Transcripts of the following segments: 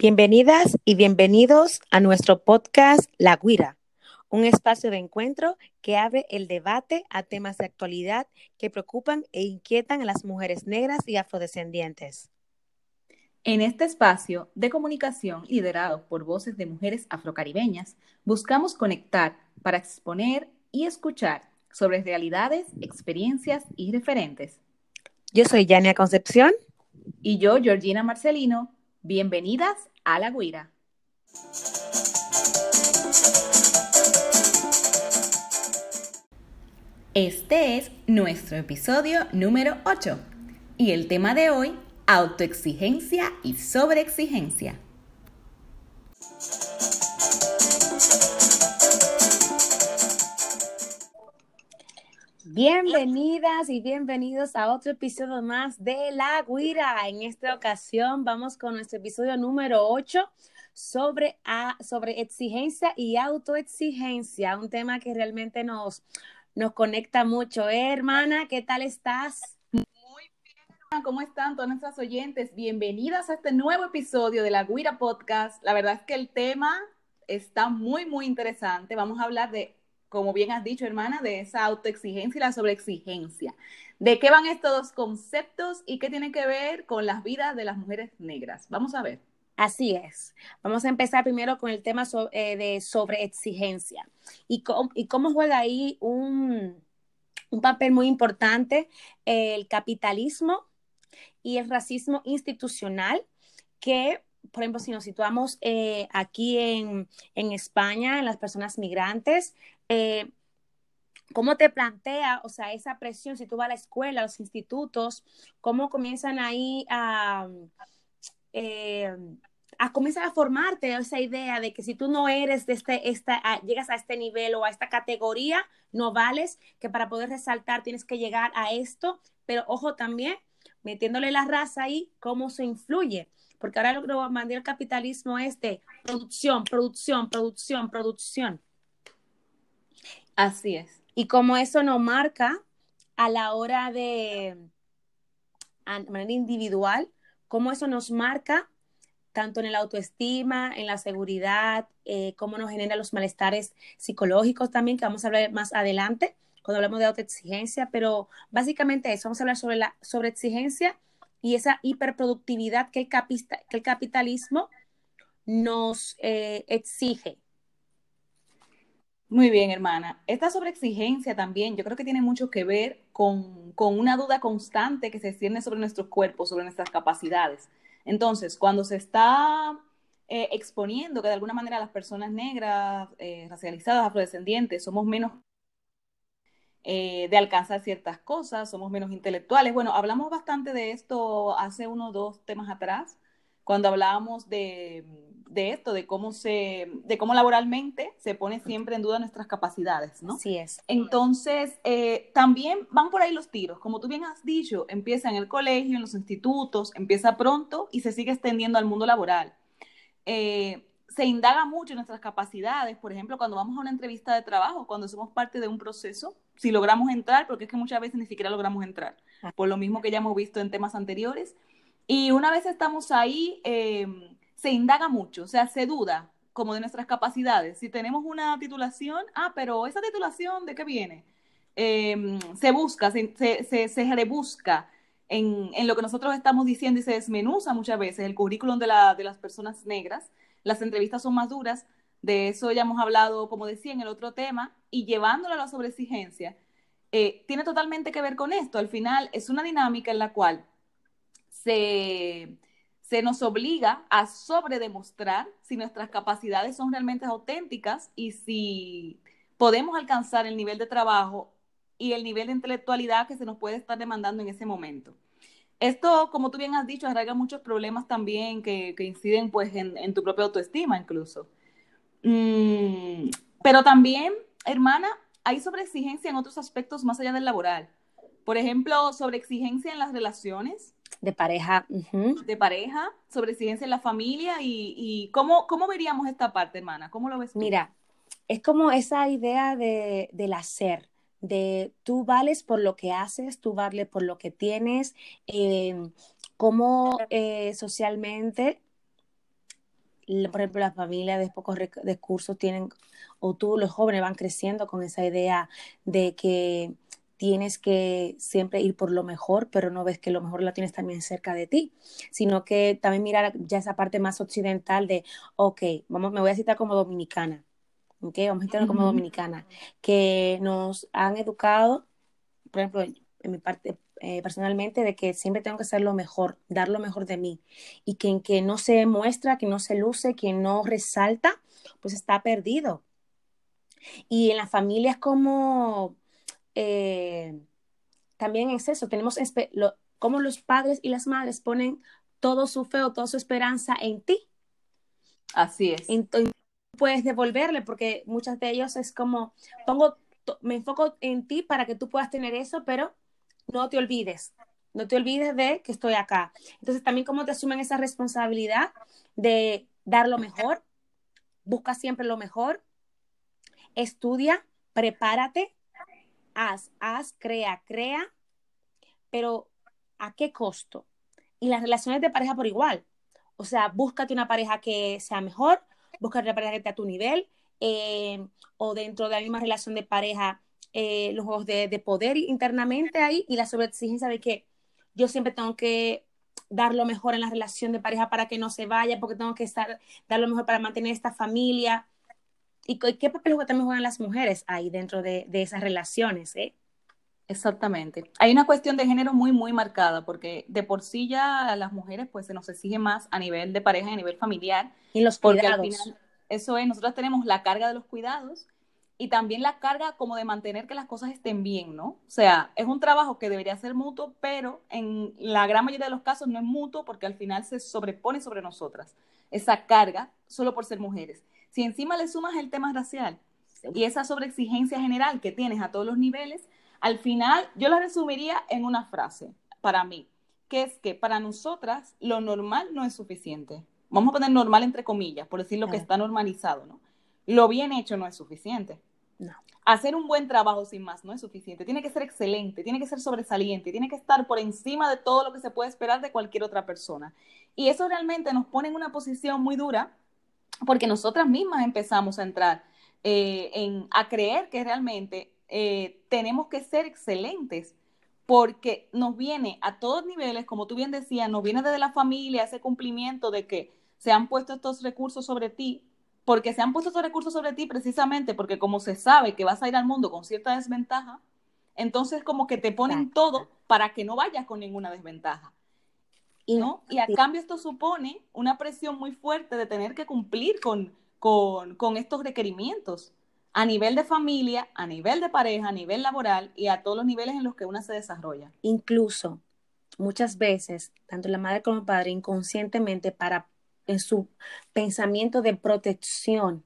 Bienvenidas y bienvenidos a nuestro podcast La Guira, un espacio de encuentro que abre el debate a temas de actualidad que preocupan e inquietan a las mujeres negras y afrodescendientes. En este espacio de comunicación liderado por voces de mujeres afrocaribeñas, buscamos conectar para exponer y escuchar sobre realidades, experiencias y referentes. Yo soy Yania Concepción. Y yo, Georgina Marcelino. Bienvenidas a La Guira. Este es nuestro episodio número 8 y el tema de hoy, autoexigencia y sobreexigencia. Bienvenidas y bienvenidos a otro episodio más de La Guira. En esta ocasión vamos con nuestro episodio número 8 sobre, sobre exigencia y autoexigencia, un tema que realmente nos, nos conecta mucho. ¿Eh, hermana, ¿qué tal estás? Muy bien, ¿cómo están todas nuestras oyentes? Bienvenidas a este nuevo episodio de La Guira Podcast. La verdad es que el tema está muy, muy interesante. Vamos a hablar de como bien has dicho, hermana, de esa autoexigencia y la sobreexigencia. ¿De qué van estos dos conceptos y qué tienen que ver con las vidas de las mujeres negras? Vamos a ver. Así es. Vamos a empezar primero con el tema eh, de sobreexigencia y, y cómo juega ahí un, papel muy importante el capitalismo y el racismo institucional que por ejemplo, si nos situamos eh, aquí en, en, España, en las personas migrantes, eh, ¿Cómo te plantea, o sea, esa presión, si tú vas a la escuela, a los institutos, cómo comienzan ahí a, eh, a comenzar a formarte esa idea de que si tú no eres de este, esta, llegas a este nivel o a esta categoría, no vales, que para poder resaltar tienes que llegar a esto, pero ojo también, metiéndole la raza ahí, cómo se influye, porque ahora lo que mandó el capitalismo es de producción, producción, producción, producción. Así es. Y como eso nos marca a la hora de, de manera individual, cómo eso nos marca tanto en la autoestima, en la seguridad, eh, cómo nos genera los malestares psicológicos también, que vamos a hablar más adelante cuando hablamos de autoexigencia, pero básicamente eso, vamos a hablar sobre la sobreexigencia y esa hiperproductividad que el, capitalismo nos eh, exige muy bien, hermana. Esta sobreexigencia también, yo creo que tiene mucho que ver con, una duda constante que se cierne sobre nuestros cuerpos, sobre nuestras capacidades. Entonces, cuando se está eh, exponiendo que de alguna manera las personas negras, eh, racializadas, afrodescendientes, somos menos eh, de alcanzar ciertas cosas, somos menos intelectuales. Bueno, hablamos bastante de esto hace unos dos temas atrás, cuando hablábamos de de esto, de cómo se, de cómo laboralmente se pone siempre en duda nuestras capacidades, ¿no? Sí es. Entonces, eh, también van por ahí los tiros. Como tú bien has dicho, empieza en el colegio, en los institutos, empieza pronto y se sigue extendiendo al mundo laboral. Eh, se indaga mucho en nuestras capacidades, por ejemplo, cuando vamos a una entrevista de trabajo, cuando somos parte de un proceso, si logramos entrar, porque es que muchas veces ni siquiera logramos entrar, ah. por lo mismo que ya hemos visto en temas anteriores. Y una vez estamos ahí, eh, se indaga mucho, o sea, se duda como de nuestras capacidades. Si tenemos una titulación, ah, pero esa titulación, ¿de qué viene? Em, se busca, se, se, se, rebusca en, en, lo que nosotros estamos diciendo y se desmenuza muchas veces el currículum de, la, de las personas negras. Las entrevistas son más duras, de eso ya hemos hablado, como decía, en el otro tema, y llevándolo a la sobreexigencia, eh, tiene totalmente que ver con esto. Al final es una dinámica en la cual se se nos obliga a sobredemostrar si nuestras capacidades son realmente auténticas y si podemos alcanzar el nivel de trabajo y el nivel de intelectualidad que se nos puede estar demandando en ese momento. Esto, como tú bien has dicho, arraiga muchos problemas también que, inciden pues en, tu propia autoestima incluso. Mm, pero también, hermana, hay sobreexigencia en otros aspectos más allá del laboral. Por ejemplo, sobreexigencia en las relaciones, de pareja. De pareja, sobre ciencia en la familia y, ¿cómo, cómo veríamos esta parte, hermana? ¿Cómo lo ves? Mira, es como esa idea de, del hacer, de tú vales por lo que haces, tú vales por lo que tienes, eh, cómo eh, socialmente por ejemplo, las familias de pocos recursos tienen, o tú, los jóvenes, van creciendo con esa idea de que tienes que siempre ir por lo mejor, pero no ves que lo mejor lo tienes también cerca de ti, sino que también mirar ya esa parte más occidental de, ok, vamos, me voy a citar como dominicana, ok, vamos a citar como dominicana, que nos han educado, por ejemplo, en mi parte eh, personalmente, de que siempre tengo que hacer lo mejor, dar lo mejor de mí, y que en que no se muestra, que no se luce, que no resalta, pues está perdido. Y en las familias como eh, también es eso, tenemos como los padres y las madres ponen todo su fe o toda su esperanza en ti. Así es. Entonces, puedes devolverle porque muchas de ellos es como, pongo, me enfoco en ti para que tú puedas tener eso, pero no te olvides, no te olvides de que estoy acá. Entonces, también como te asumen esa responsabilidad de dar lo mejor, busca siempre lo mejor, estudia, prepárate, haz, haz, crea, crea, pero ¿a qué costo? Y las relaciones de pareja por igual. O sea, búscate una pareja que sea mejor, búscate una pareja que esté a tu nivel, eh, o dentro de la misma relación de pareja, eh, los juegos de, poder internamente ahí y la sobreexigencia de que yo siempre tengo que dar lo mejor en la relación de pareja para que no se vaya, porque tengo que estar, dar lo mejor para mantener esta familia. ¿Y qué papel también juegan las mujeres ahí dentro de, esas relaciones? Eh? Exactamente. Hay una cuestión de género muy, muy marcada, porque de por sí ya a las mujeres pues se nos exige más a nivel de pareja y a nivel familiar. Y los porque al final, eso es, nosotros tenemos la carga de los cuidados y también la carga como de mantener que las cosas estén bien, ¿no? O sea, es un trabajo que debería ser mutuo, pero en la gran mayoría de los casos no es mutuo porque al final se sobrepone sobre nosotras esa carga solo por ser mujeres. Si encima le sumas el tema racial y esa sobreexigencia general que tienes a todos los niveles, al final yo la resumiría en una frase para mí, que es que para nosotras lo normal no es suficiente. Vamos a poner normal entre comillas, por decir lo que está normalizado, ¿no? Lo bien hecho no es suficiente. Hacer un buen trabajo sin más no es suficiente. Tiene que ser excelente, tiene que ser sobresaliente, tiene que estar por encima de todo lo que se puede esperar de cualquier otra persona. Y eso realmente nos pone en una posición muy dura porque nosotras mismas empezamos a entrar eh, a creer que realmente eh, tenemos que ser excelentes, porque nos viene a todos niveles, como tú bien decías, nos viene desde la familia ese cumplimiento de que se han puesto estos recursos sobre ti, porque se han puesto estos recursos sobre ti precisamente porque como se sabe que vas a ir al mundo con cierta desventaja, entonces como que te ponen todo para que no vayas con ninguna desventaja. ¿no? Y a cambio esto supone una presión muy fuerte de tener que cumplir con, con, estos requerimientos a nivel de familia, a nivel de pareja, a nivel laboral y a todos los niveles en los que una se desarrolla. Incluso muchas veces, tanto la madre como el padre, inconscientemente para en su pensamiento de protección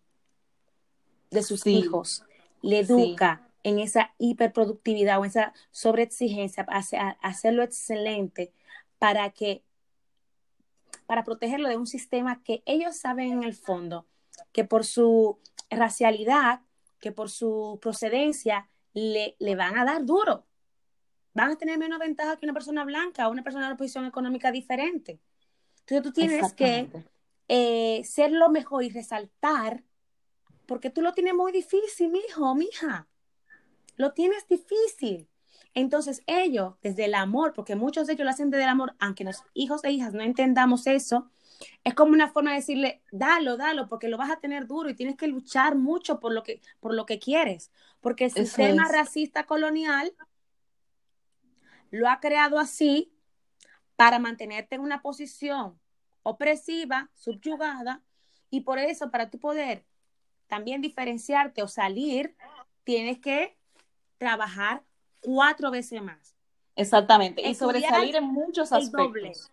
de sus hijos, le educa en esa hiperproductividad o esa sobreexigencia, a hacerlo excelente para que para protegerlo de un sistema que ellos saben en el fondo que por su racialidad, que por su procedencia, le, le van a dar duro. Van a tener menos ventaja que una persona blanca o una persona de una posición económica diferente. Entonces tú tienes que eh, ser lo mejor y resaltar, porque tú lo tienes muy difícil, mi hijo, mi hija. Lo tienes difícil. Entonces ellos, desde el amor, porque muchos de ellos lo hacen desde el amor, aunque los hijos e hijas no entendamos eso, es como una forma de decirle, dalo, dalo, porque lo vas a tener duro y tienes que luchar mucho por lo que, por lo que quieres, porque el sistema racista colonial lo ha creado así para mantenerte en una posición opresiva, subyugada, y por eso, para tu poder también diferenciarte o salir, tienes que trabajar cuatro veces más. Exactamente, y sobresalir en muchos aspectos.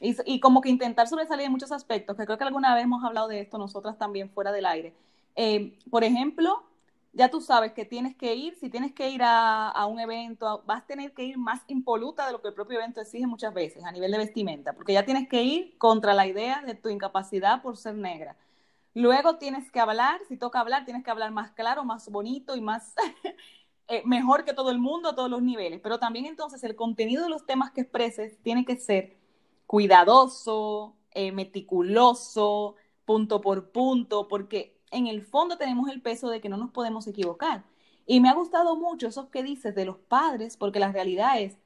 Y, como que intentar sobresalir en muchos aspectos, que creo que alguna vez hemos hablado de esto nosotras también fuera del aire. Eh, por ejemplo, ya tú sabes que tienes que ir, si tienes que ir a, un evento, vas a tener que ir más impoluta de lo que el propio evento exige muchas veces a nivel de vestimenta, porque ya tienes que ir contra la idea de tu incapacidad por ser negra. Luego tienes que hablar, si toca hablar, tienes que hablar más claro, más bonito y más Eh, mejor que todo el mundo a todos los niveles, pero también entonces el contenido de los temas que expreses tiene que ser cuidadoso, eh, meticuloso, punto por punto, porque en el fondo tenemos el peso de que no nos podemos equivocar. Y me ha gustado mucho eso que dices de los padres, porque la realidad es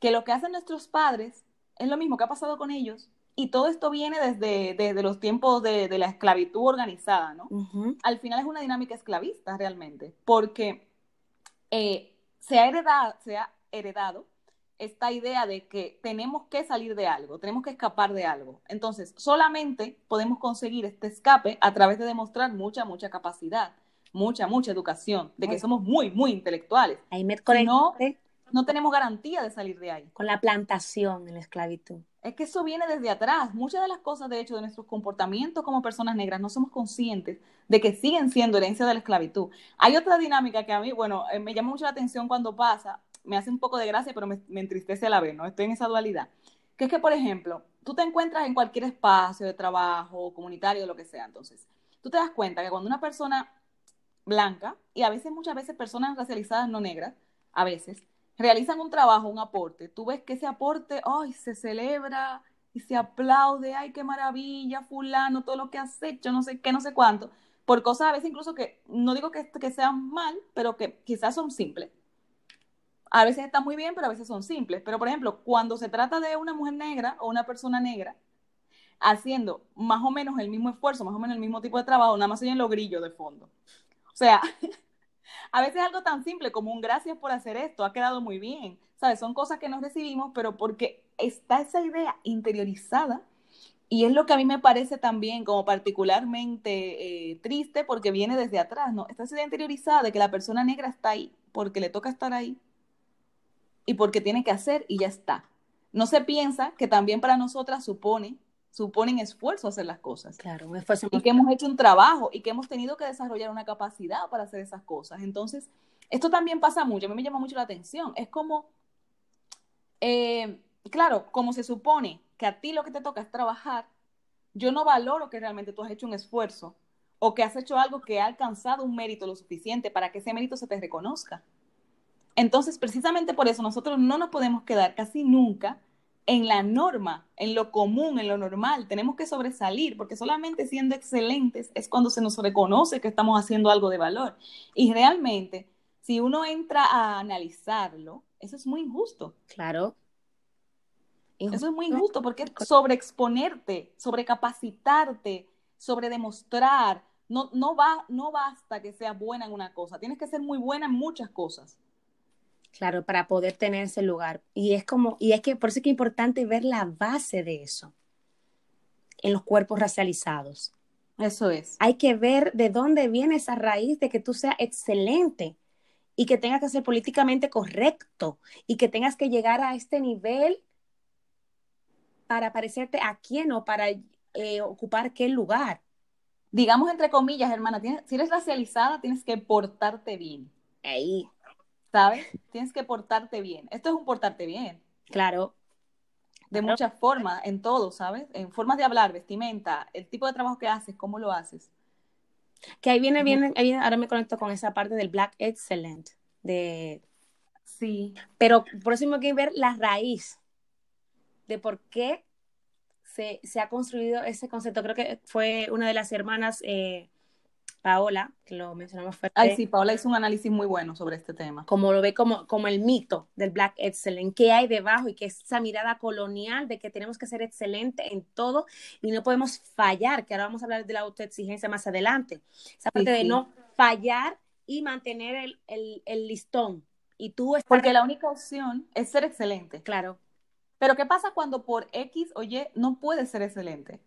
que lo que hacen nuestros padres es lo mismo que ha pasado con ellos. Y todo esto viene desde, desde los tiempos de, de, la esclavitud organizada, ¿no? Al final es una dinámica esclavista realmente, porque eh, se, ha heredado, se ha heredado esta idea de que tenemos que salir de algo, tenemos que escapar de algo. Entonces, solamente podemos conseguir este escape a través de demostrar mucha, mucha capacidad, mucha, mucha educación, de que somos muy, muy intelectuales. Ahí me Si no, no tenemos garantía de salir de ahí. con la plantación en la esclavitud. Es que eso viene desde atrás. Muchas de las cosas, de hecho, de nuestros comportamientos como personas negras, no somos conscientes de que siguen siendo herencia de la esclavitud. Hay otra dinámica que a mí, bueno, eh, me llama mucho la atención cuando pasa, me hace un poco de gracia, pero me, entristece a la vez, ¿no? Estoy en esa dualidad. Que es que, por ejemplo, tú te encuentras en cualquier espacio de trabajo, comunitario, lo que sea. Entonces, tú te das cuenta que cuando una persona blanca, y a veces, muchas veces, personas racializadas no negras, a veces, realizan un trabajo, un aporte, tú ves que ese aporte, ay, se celebra y se aplaude, ay, qué maravilla, fulano, todo lo que has hecho, no sé qué, no sé cuánto, por cosas a veces incluso que, no digo que, que sean mal, pero que quizás son simples. A veces están muy bien, pero a veces son simples. Pero, por ejemplo, cuando se trata de una mujer negra o una persona negra haciendo más o menos el mismo esfuerzo, más o menos el mismo tipo de trabajo, nada más oyen los grillos de fondo. O sea, a veces algo tan simple como un gracias por hacer esto, ha quedado muy bien. ¿Sabes? Son cosas que nos recibimos, pero porque está esa idea interiorizada y es lo que a mí me parece también como particularmente eh, triste porque viene desde atrás, ¿no? Esta idea interiorizada de que la persona negra está ahí porque le toca estar ahí y porque tiene que hacer y ya está. No se piensa que también para nosotras supone, suponen esfuerzo hacer las cosas Claro, un esfuerzo y que hemos hecho un trabajo y que hemos tenido que desarrollar una capacidad para hacer esas cosas. Entonces, esto también pasa mucho, a mí me llama mucho la atención. Es como, eh, claro, como se supone que a ti lo que te toca es trabajar, yo no valoro que realmente tú has hecho un esfuerzo o que has hecho algo que ha alcanzado un mérito lo suficiente para que ese mérito se te reconozca. Entonces, precisamente por eso nosotros no nos podemos quedar casi nunca en la norma, en lo común, en lo normal. Tenemos que sobresalir, porque solamente siendo excelentes es cuando se nos reconoce que estamos haciendo algo de valor. Y realmente, si uno entra a analizarlo, eso es muy injusto. Claro. Eso es muy injusto porque sobreexponerte, sobrecapacitarte, sobredemostrar. No, no, va, no basta que seas buena en una cosa, tienes que ser muy buena en muchas cosas. Claro, para poder tener ese lugar. Y es como, y es que por eso es que es importante ver la base de eso en los cuerpos racializados. Eso es. Hay que ver de dónde viene esa raíz de que tú seas excelente y que tengas que ser políticamente correcto y que tengas que llegar a este nivel para parecerte a quién o para eh, ocupar qué lugar. Digamos entre comillas, hermana, tienes, si eres racializada, tienes que portarte bien. Ahí, ¿Sabes? Tienes que portarte bien. Esto es un portarte bien. claro. De Claro. muchas formas, en todo, ¿sabes? En formas de hablar, vestimenta, el tipo de trabajo que haces, cómo lo haces. Que ahí viene, viene, ahí viene- ahora me conecto con esa parte del Black Excellent, de, Sí. pero por eso hay que ver la raíz de por qué se, se ha construido ese concepto. Creo que fue una de las hermanas, eh, Paola, que lo mencionamos fuerte, Ay, sí, Paola hizo un análisis muy bueno sobre este tema. como lo ve como, como el mito del Black Excellent, qué hay debajo y que es esa mirada colonial de que tenemos que ser excelente en todo y no podemos fallar, que ahora vamos a hablar de la autoexigencia más adelante. Esa parte de sí. no fallar y mantener el, el, el listón. Y tú estás... Porque la única opción es ser excelente. Claro, Pero ¿qué pasa cuando por X o Y no puedes ser excelente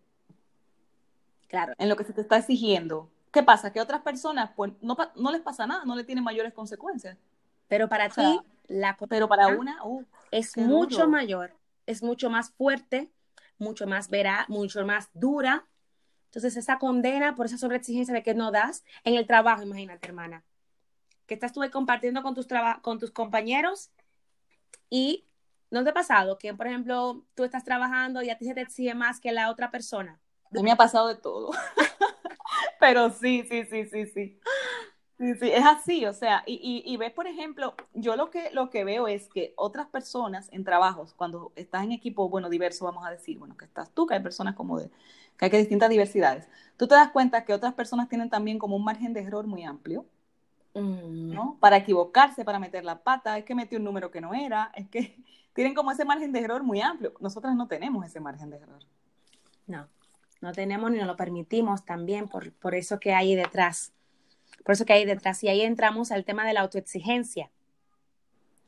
claro. en lo que se te está exigiendo? ¿Qué pasa? Que otras personas, pues, no, no les pasa nada, no le tienen mayores consecuencias. Pero para O sea, ti, la Pero para condena una, uh, es mucho duro. mayor, es mucho más fuerte, mucho más vera, mucho más dura. Entonces, esa condena por esa sobreexigencia de que no das en el trabajo, imagínate, hermana, que estás tú compartiendo con tus, con tus compañeros y ¿no te ha pasado que, por ejemplo, tú estás trabajando y a ti se te exige más que la otra persona? a mí me ha pasado de todo. Pero sí, sí, sí, sí, sí. Sí, sí, es así, o sea, y, y, y ves, por ejemplo, yo lo que, lo que veo es que otras personas en trabajos, cuando estás en equipo, bueno, diverso, vamos a decir, bueno, que estás tú, que hay personas como de, que hay que distintas diversidades, tú te das cuenta que otras personas tienen también como un margen de error muy amplio, Mm, ¿no? Para equivocarse, para meter la pata, es que metió un número que no era, es que tienen como ese margen de error muy amplio. Nosotras no tenemos ese margen de error. No, no tenemos ni nos lo permitimos también por, por eso que hay detrás. Por eso que hay detrás. Y ahí entramos al tema de la autoexigencia.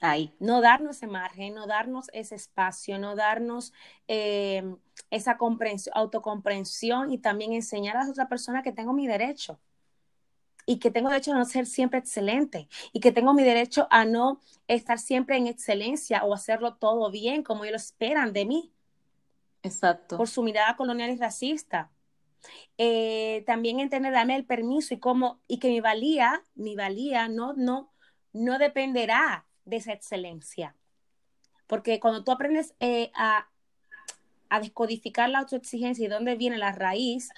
Ahí. No darnos ese margen, no darnos ese espacio, no darnos eh, esa comprensión, autocomprensión y también enseñar a la otra persona que tengo mi derecho y que tengo derecho a no ser siempre excelente y que tengo mi derecho a no estar siempre en excelencia o hacerlo todo bien como ellos esperan de mí. Exacto. Por su mirada colonial y racista. Eh, también entender, darme el permiso y cómo, y que mi valía, mi valía no, no, no dependerá de esa excelencia. Porque cuando tú aprendes eh, a, a descodificar la autoexigencia y dónde viene la raíz,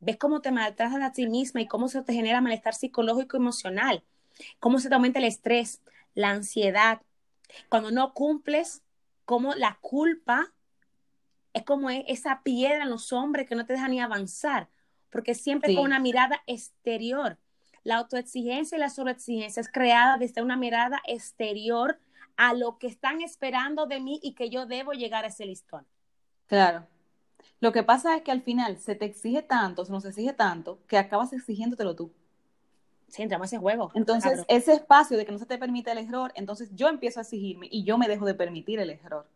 ves cómo te maltratas a ti misma y cómo se te genera malestar psicológico y emocional, cómo se te aumenta el estrés, la ansiedad. Cuando no cumples, cómo la culpa es como esa piedra en los hombres que no te deja ni avanzar, porque siempre Sí. con una mirada exterior. La autoexigencia y la sobreexigencia es creada desde una mirada exterior a lo que están esperando de mí y que yo debo llegar a ese listón. Claro. Lo que pasa es que al final se te exige tanto, se nos exige tanto, que acabas exigiéndotelo tú. Sí, entramos a ese juego. Entonces, Cabrón. ese espacio de que no se te permite el error, entonces yo empiezo a exigirme y yo me dejo de permitir el error.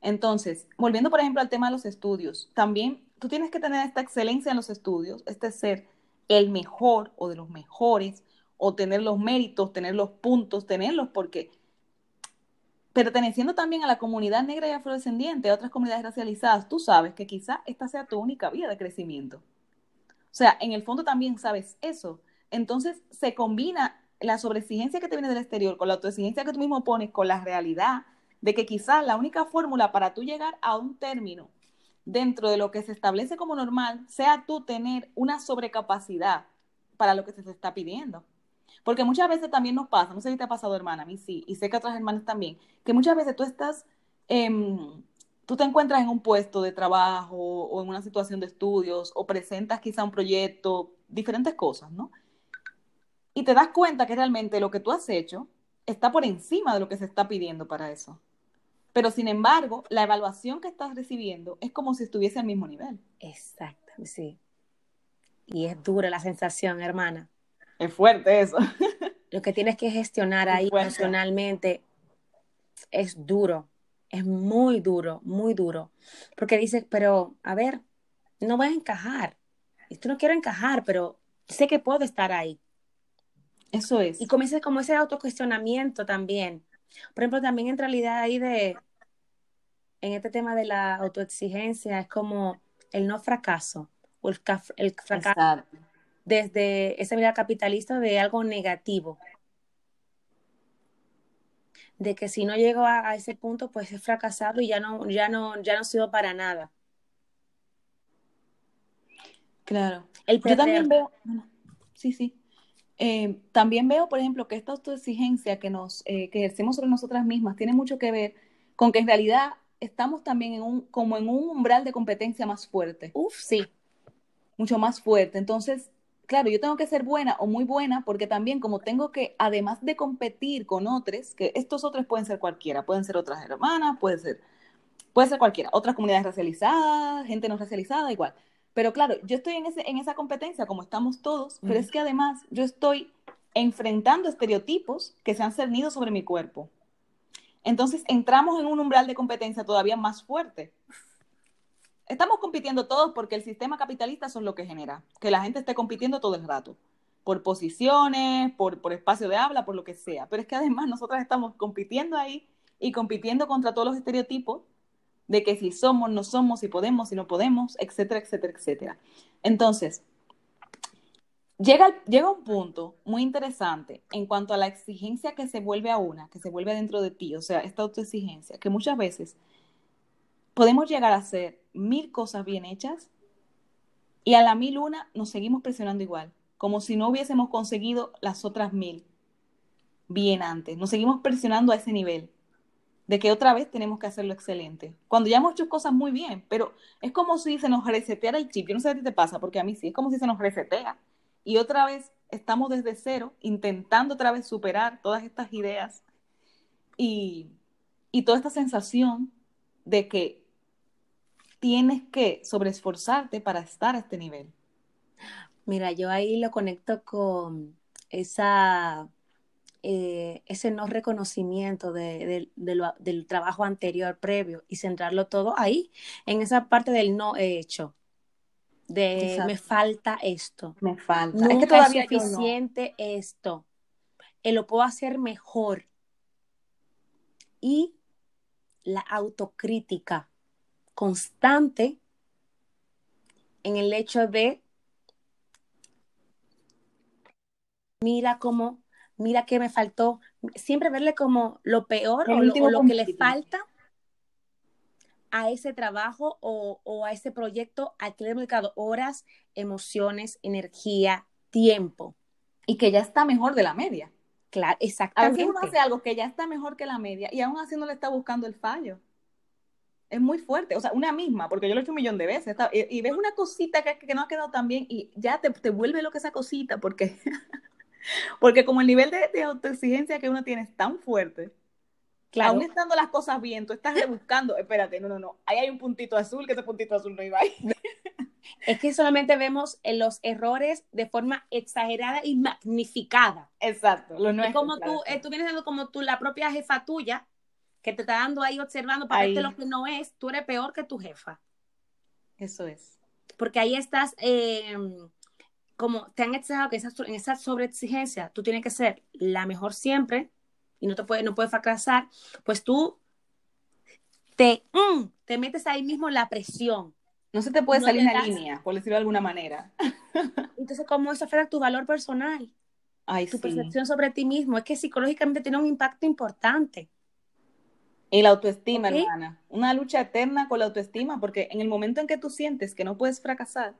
Entonces, volviendo por ejemplo al tema de los estudios, también tú tienes que tener esta excelencia en los estudios, este ser el mejor o de los mejores, o tener los méritos, tener los puntos, tenerlos, porque perteneciendo también a la comunidad negra y afrodescendiente, a otras comunidades racializadas, tú sabes que quizá esta sea tu única vía de crecimiento. O sea, en el fondo también sabes eso. Entonces se combina la sobreexigencia que te viene del exterior con la autoexigencia que tú mismo pones con la realidad de que quizás la única fórmula para tú llegar a un término dentro de lo que se establece como normal sea tú tener una sobrecapacidad para lo que se te está pidiendo. Porque muchas veces también nos pasa, no sé si te ha pasado, hermana, a mí sí, y sé que a otras hermanas también, que muchas veces tú estás, em, tú te encuentras en un puesto de trabajo o en una situación de estudios o presentas quizá un proyecto, diferentes cosas, ¿no? Y te das cuenta que realmente lo que tú has hecho está por encima de lo que se está pidiendo para eso. Pero sin embargo, la evaluación que estás recibiendo es como si estuviese al mismo nivel. Exacto, sí. Y es dura la sensación, hermana. Es fuerte eso. Lo que tienes que gestionar Es ahí emocionalmente es duro, es muy duro, muy duro. Porque dices, pero a ver, no voy a encajar. Esto no quiero encajar, pero sé que puedo estar ahí. Eso es. Y comienza como ese autocuestionamiento también. Por ejemplo, también en realidad ahí de, en este tema de la autoexigencia, es como el no fracaso, o el, el fracaso Exacto. desde esa mirada capitalista de algo negativo. De que si no llego a, a ese punto, pues he fracasado y ya no, ya no, ya no sirvo para nada. Claro. El Yo también veo, bueno, sí, sí. Eh, también veo, por ejemplo, que esta autoexigencia que nos, eh, que ejercemos sobre nosotras mismas tiene mucho que ver con que en realidad estamos también en un, como en un umbral de competencia más fuerte, uf, sí, mucho más fuerte. Entonces, claro, yo tengo que ser buena o muy buena porque también como tengo que, además de competir con otros, que estos otros pueden ser cualquiera, pueden ser otras hermanas, puede ser, puede ser cualquiera, otras comunidades racializadas, gente no racializada, igual. Pero claro, yo estoy en, ese, en esa competencia como estamos todos, pero Ujú. es que además yo estoy enfrentando estereotipos que se han cernido sobre mi cuerpo. Entonces entramos en un umbral de competencia todavía más fuerte. Estamos compitiendo todos porque el sistema capitalista es lo que genera, que la gente esté compitiendo todo el rato, por posiciones, por, por espacio de habla, por lo que sea. Pero es que además nosotras estamos compitiendo ahí y compitiendo contra todos los estereotipos de que si somos, no somos, si podemos, si no podemos, etcétera, etcétera, etcétera. Entonces, llega, llega un punto muy interesante en cuanto a la exigencia que se vuelve a una, que se vuelve dentro de ti, o sea, esta autoexigencia, que muchas veces podemos llegar a hacer mil cosas bien hechas y a la mil una nos seguimos presionando igual, como si no hubiésemos conseguido las otras mil bien antes, nos seguimos presionando a ese nivel. de que otra vez tenemos que hacerlo excelente. Cuando ya hemos hecho cosas muy bien, pero es como si se nos reseteara el chip. Yo no sé si te pasa, porque a mí sí, es como si se nos resetea. Y otra vez estamos desde cero, intentando otra vez superar todas estas ideas y, y toda esta sensación de que tienes que sobreesforzarte para estar a este nivel. Mira, yo ahí lo conecto con esa eh, ese no reconocimiento de, del trabajo anterior, previo, y centrarlo todo ahí, en esa parte del no hecho. De me falta esto. Me falta. Nunca es que todavía es suficiente esto. Eh, lo puedo hacer mejor. Y la autocrítica constante en el hecho de mira cómo mira qué me faltó, siempre verle como lo peor o lo, que le falta a ese trabajo o, a ese proyecto al que le he dedicado horas, emociones, energía, tiempo. Y que ya está mejor de la media. Claro, exactamente. A veces uno hace algo que ya está mejor que la media y aún así no le está buscando el fallo. Es muy fuerte, o sea, una misma, porque yo lo he hecho un millón de veces, y, ves una cosita que, que, no ha quedado tan bien y ya te, te vuelve lo que esa cosita, porque Porque como el nivel de, autoexigencia que uno tiene es tan fuerte, claro. aún estando las cosas bien, tú estás rebuscando, espérate, no, no, no, ahí hay un puntito azul, que ese puntito azul no iba ahí. Es que solamente vemos los errores de forma exagerada y magnificada. Exacto, lo es como tú, eh, tú vienes siendo como tú, la propia jefa tuya, que te está dando ahí observando para verte lo que no es, tú eres peor que tu jefa. Eso es. Porque ahí estás eh, como te han exigado que en esa sobreexigencia tú tienes que ser la mejor siempre y no te puede, no puedes fracasar, pues tú te, mm, te metes ahí mismo la presión. No se te puede salir una línea, por decirlo de alguna manera. Entonces, ¿cómo eso afecta tu valor personal? Ay, tu percepción sobre ti mismo. Es que psicológicamente tiene un impacto importante. Y la autoestima, hermana. Una lucha eterna con la autoestima, porque en el momento en que tú sientes que no puedes fracasar,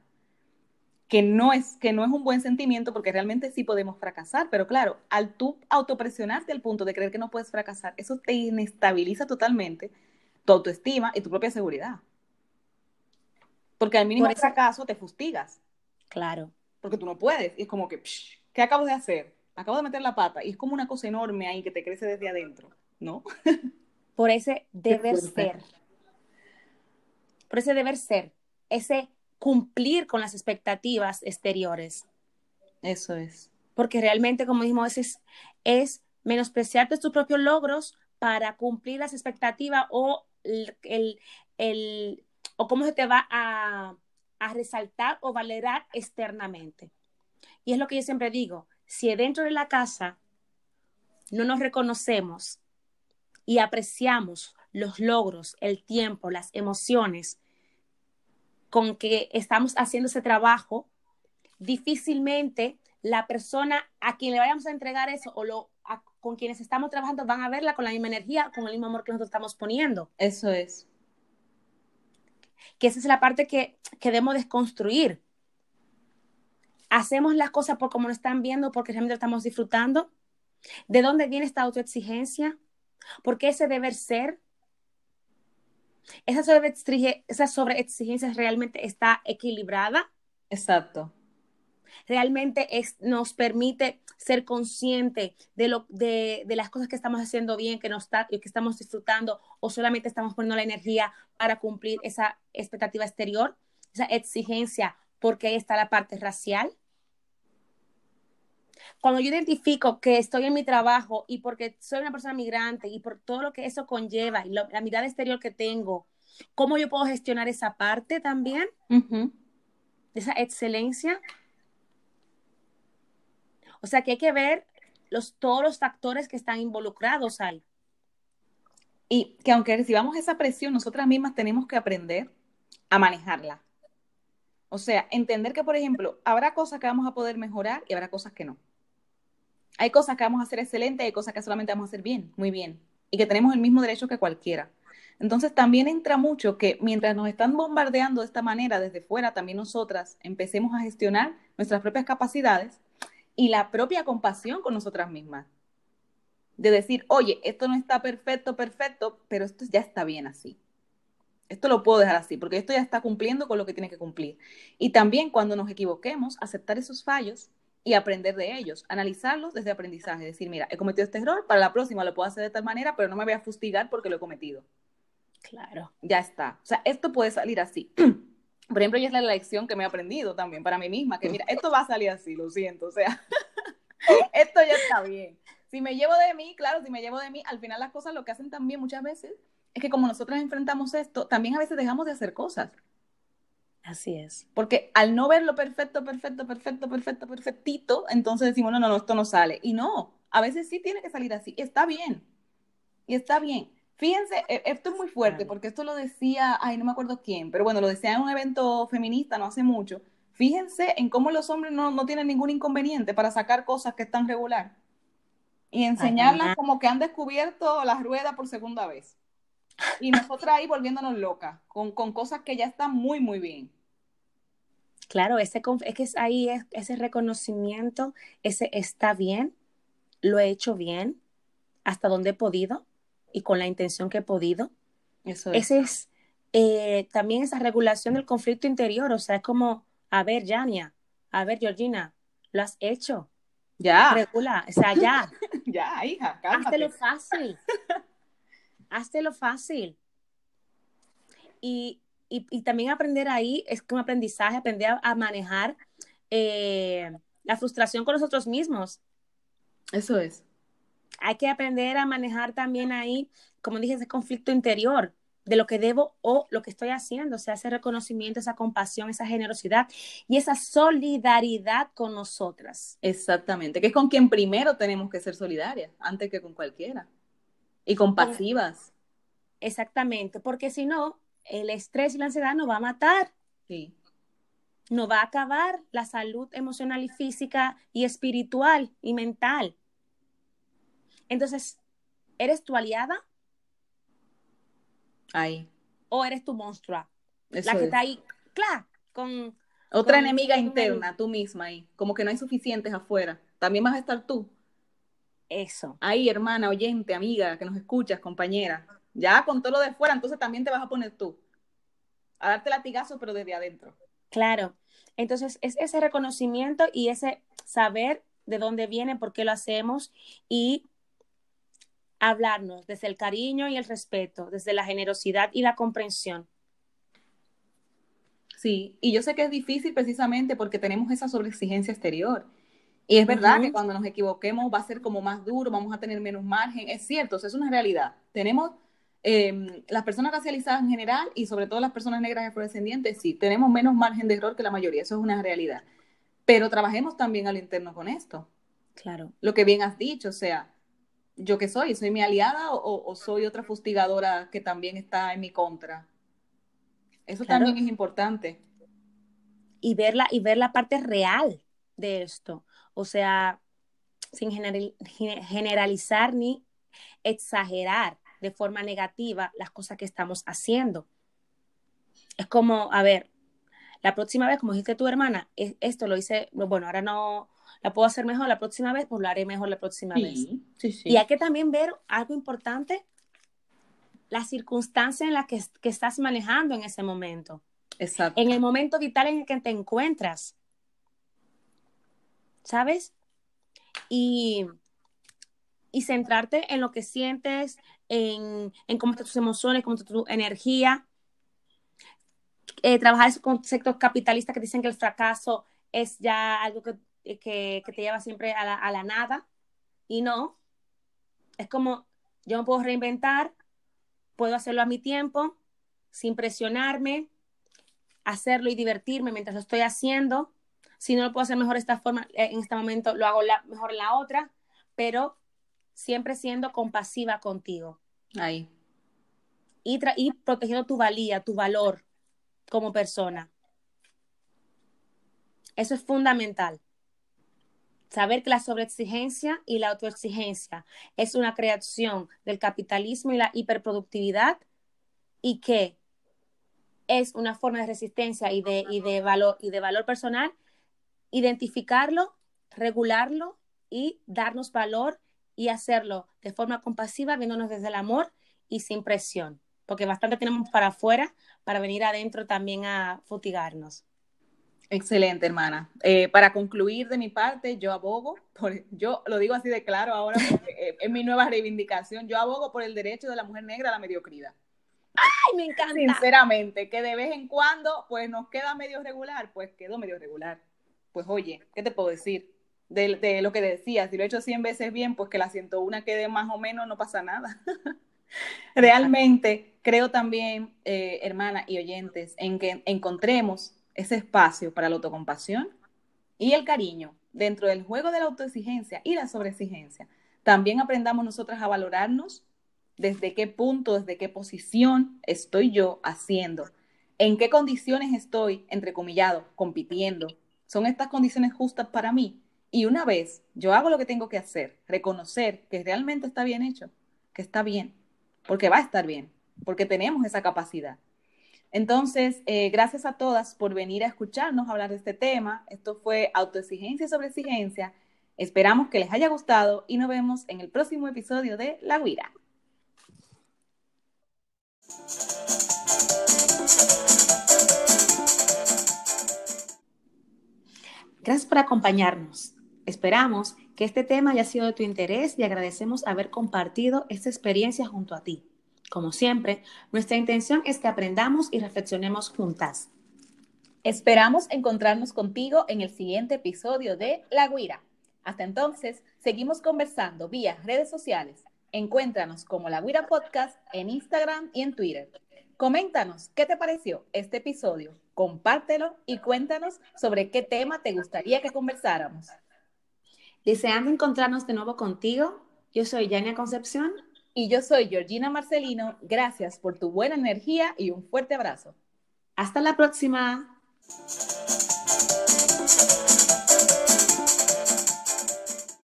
que no es, que no es un buen sentimiento porque realmente sí podemos fracasar, pero claro, al tú autopresionarte al punto de creer que no puedes fracasar, eso te inestabiliza totalmente tu autoestima y tu propia seguridad. Porque al mínimo fracaso te fustigas. Claro. Porque tú no puedes. Y es como que, ¿qué acabo de hacer? Acabo de meter la pata. Y es como una cosa enorme ahí que te crece desde adentro, ¿no? Por ese deber ser. Por ese deber ser. Ese cumplir con las expectativas exteriores. Eso es. Porque realmente, como dijimos, es, es menospreciarte tus propios logros para cumplir las expectativas o el, el, o cómo se te va a, a resaltar o valorar externamente. Y es lo que yo siempre digo, si dentro de la casa no nos reconocemos y apreciamos los logros, el tiempo, las emociones con que estamos haciendo ese trabajo, difícilmente la persona a quien le vayamos a entregar eso o lo, con quienes estamos trabajando van a verla con la misma energía, con el mismo amor que nosotros estamos poniendo. Eso es. Que esa es la parte que, que debemos desconstruir. Hacemos las cosas por como nos están viendo, porque realmente estamos disfrutando. ¿De dónde viene esta autoexigencia? ¿Por qué ese deber ser? Esa sobreexigencia, esa realmente está equilibrada. Exacto. Realmente es, nos permite ser consciente de, lo, de, las cosas que estamos haciendo bien, que, nos está, que estamos disfrutando, o solamente estamos poniendo la energía para cumplir esa expectativa exterior, esa exigencia, porque ahí está la parte racial cuando yo identifico que estoy en mi trabajo y porque soy una persona migrante y por todo lo que eso conlleva y la mirada exterior que tengo, ¿cómo yo puedo gestionar esa parte también? Esa excelencia. O sea que hay que ver los, todos los factores que están involucrados ahí. Y que aunque recibamos esa presión, nosotras mismas tenemos que aprender a manejarla. O sea, entender que, por ejemplo, habrá cosas que vamos a poder mejorar y habrá cosas que no. Hay cosas que vamos a hacer excelente hay cosas que solamente vamos a hacer bien, muy bien, y que tenemos el mismo derecho que cualquiera. Entonces también entra mucho que mientras nos están bombardeando de esta manera desde fuera, también nosotras empecemos a gestionar nuestras propias capacidades y la propia compasión con nosotras mismas. de decir, oye, esto no está perfecto, perfecto, pero esto ya está bien así. Esto lo puedo dejar así, porque esto ya está cumpliendo con lo que tiene que cumplir. Y también cuando nos equivoquemos, aceptar esos fallos y aprender de ellos, analizarlos desde aprendizaje, decir, mira, he cometido este error, para la próxima lo puedo hacer de tal manera, pero no me voy a fustigar porque lo he cometido. Claro. Ya está. O sea, esto puede salir así. Por ejemplo, ya es la lección que me he aprendido también para mí misma, que mira, esto va a salir así, lo siento, o sea, esto ya está bien. Si me llevo de mí, claro, si me llevo de mí, al final las cosas lo que hacen también muchas veces es que como nosotros enfrentamos esto, también a veces dejamos de hacer cosas. Así es. Porque al no verlo perfecto, perfecto, perfecto, perfecto, perfectito, entonces decimos, no, no, no, esto no sale. Y no, a veces sí tiene que salir así. Está bien. Y está bien. Fíjense, e, esto es muy fuerte porque esto lo decía, ay, no me acuerdo quién, pero bueno, lo decía en un evento feminista no hace mucho. Fíjense en cómo los hombres no, no tienen ningún inconveniente para sacar cosas que están regular y enseñarlas como que han descubierto las ruedas por segunda vez. Y nosotras ahí volviéndonos locas, con, con cosas que ya están muy, muy bien. Claro, ese, es que es ahí es, ese reconocimiento, ese está bien, lo he hecho bien, hasta donde he podido y con la intención que he podido. Eso es. Ese es eh, también esa regulación del conflicto interior, o sea, es como, a ver, Yania, a ver, Georgina, lo has hecho. Ya. Regula, o sea, ya. ya, hija, cálmate. lo fácil. lo fácil. Y, y, también aprender ahí es como aprendizaje, aprender a, manejar eh, la frustración con nosotros mismos. Eso es. Hay que aprender a manejar también ahí, como dije, ese conflicto interior de lo que debo o lo que estoy haciendo, o sea, ese reconocimiento, esa compasión, esa generosidad y esa solidaridad con nosotras. Exactamente, que es con quien primero tenemos que ser solidarias, antes que con cualquiera. Y compasivas. Exactamente, porque si no, el estrés y la ansiedad nos va a matar. Sí. Nos va a acabar la salud emocional y física y espiritual y mental. Entonces, ¿eres tu aliada? Ahí. ¿O eres tu monstrua? la que está ahí, claro, con... Otra enemiga interna, tú misma ahí. Como que no hay suficientes afuera. También vas a estar tú. Eso. Ahí, hermana, oyente, amiga, que nos escuchas, compañera. Ya con todo lo de fuera, entonces también te vas a poner tú. A darte latigazo, pero desde adentro. Claro. Entonces, es ese reconocimiento y ese saber de dónde viene, por qué lo hacemos y hablarnos desde el cariño y el respeto, desde la generosidad y la comprensión. Sí, y yo sé que es difícil precisamente porque tenemos esa sobreexigencia exterior. Y es verdad que cuando nos equivoquemos va a ser como más duro, vamos a tener menos margen. Es cierto, es una realidad. Tenemos em, las personas racializadas en general y sobre todo las personas negras y afrodescendientes, sí, tenemos menos margen de error que la mayoría, eso es una realidad. Pero trabajemos también al interno con esto. Claro. Lo que bien has dicho, o sea, ¿yo qué soy? ¿Soy mi aliada o, soy otra fustigadora que también está en mi contra? Eso también es importante. Y ver, la, y ver la parte real de esto. O sea, sin generalizar ni exagerar de forma negativa las cosas que estamos haciendo. Es como, a ver, la próxima vez, como dijiste tu hermana, esto lo hice, bueno, ahora no, la puedo hacer mejor la próxima vez, pues lo haré mejor la próxima vez. Y hay que también ver algo importante, la circunstancia en la que, estás manejando en ese momento. Exacto. En el momento vital en el que te encuentras. ¿Sabes? Y, y centrarte en lo que sientes, en, cómo están tus emociones, cómo está tu energía. Eh, trabajar esos conceptos capitalistas que dicen que el fracaso es ya algo que eh, que, te lleva siempre a la, a la nada. Y no, es como yo me puedo reinventar, puedo hacerlo a mi tiempo, sin presionarme, hacerlo y divertirme mientras lo estoy haciendo. Si no lo puedo hacer mejor esta forma, eh, en este momento lo hago la, mejor en la otra, pero siempre siendo compasiva contigo. Ahí. Y, y protegiendo tu valía, tu valor como persona. Eso es fundamental. Saber que la sobreexigencia y la autoexigencia es una creación del capitalismo y la hiperproductividad y que es una forma de resistencia y de, y de, valor, y de valor personal, identificarlo, regularlo y darnos valor y hacerlo de forma compasiva, viéndonos desde el amor y sin presión, porque bastante tenemos para afuera para venir adentro también a futigarnos. Excelente, hermana. Eh, para concluir de mi parte, yo abogo, por, yo lo digo así de claro ahora, porque eh, es mi nueva reivindicación, yo abogo por el derecho de la mujer negra a la mediocridad. ¡Ay, me encanta! Sinceramente, que de vez en cuando, pues nos queda medio regular, pues quedó medio regular. Pues oye, ¿qué te puedo decir? De, lo que decía, si lo he hecho 100 veces bien, pues que la 101 quede más o menos, no pasa nada. Realmente creo también, eh, hermana y oyentes, en que encontremos ese espacio para la autocompasión y el cariño dentro del juego de la autoexigencia y la sobreexigencia. También aprendamos nosotras a valorarnos desde qué punto, desde qué posición estoy yo haciendo, en qué condiciones estoy, entrecomillado, compitiendo. ¿Son estas condiciones justas para mí? Y una vez yo hago lo que tengo que hacer, reconocer que realmente está bien hecho, que está bien, porque va a estar bien, porque tenemos esa capacidad. Entonces, eh, gracias a todas por venir a escucharnos hablar de este tema. Esto fue autoexigencia sobre exigencia. Esperamos que les haya gustado y nos vemos en el próximo episodio de La Guira. Gracias por acompañarnos. Esperamos que este tema haya sido de tu interés y agradecemos haber compartido esta experiencia junto a ti. Como siempre, nuestra intención es que aprendamos y reflexionemos juntas. Esperamos encontrarnos contigo en el siguiente episodio de La Guira. Hasta entonces, seguimos conversando vía redes sociales. Encuéntranos como La Guira Podcast en Instagram y en Twitter. Coméntanos qué te pareció este episodio, compártelo y cuéntanos sobre qué tema te gustaría que conversáramos. Deseando encontrarnos de nuevo contigo, yo soy Yania Concepción. Y yo soy Georgina Marcelino. Gracias por tu buena energía y un fuerte abrazo. Hasta la próxima.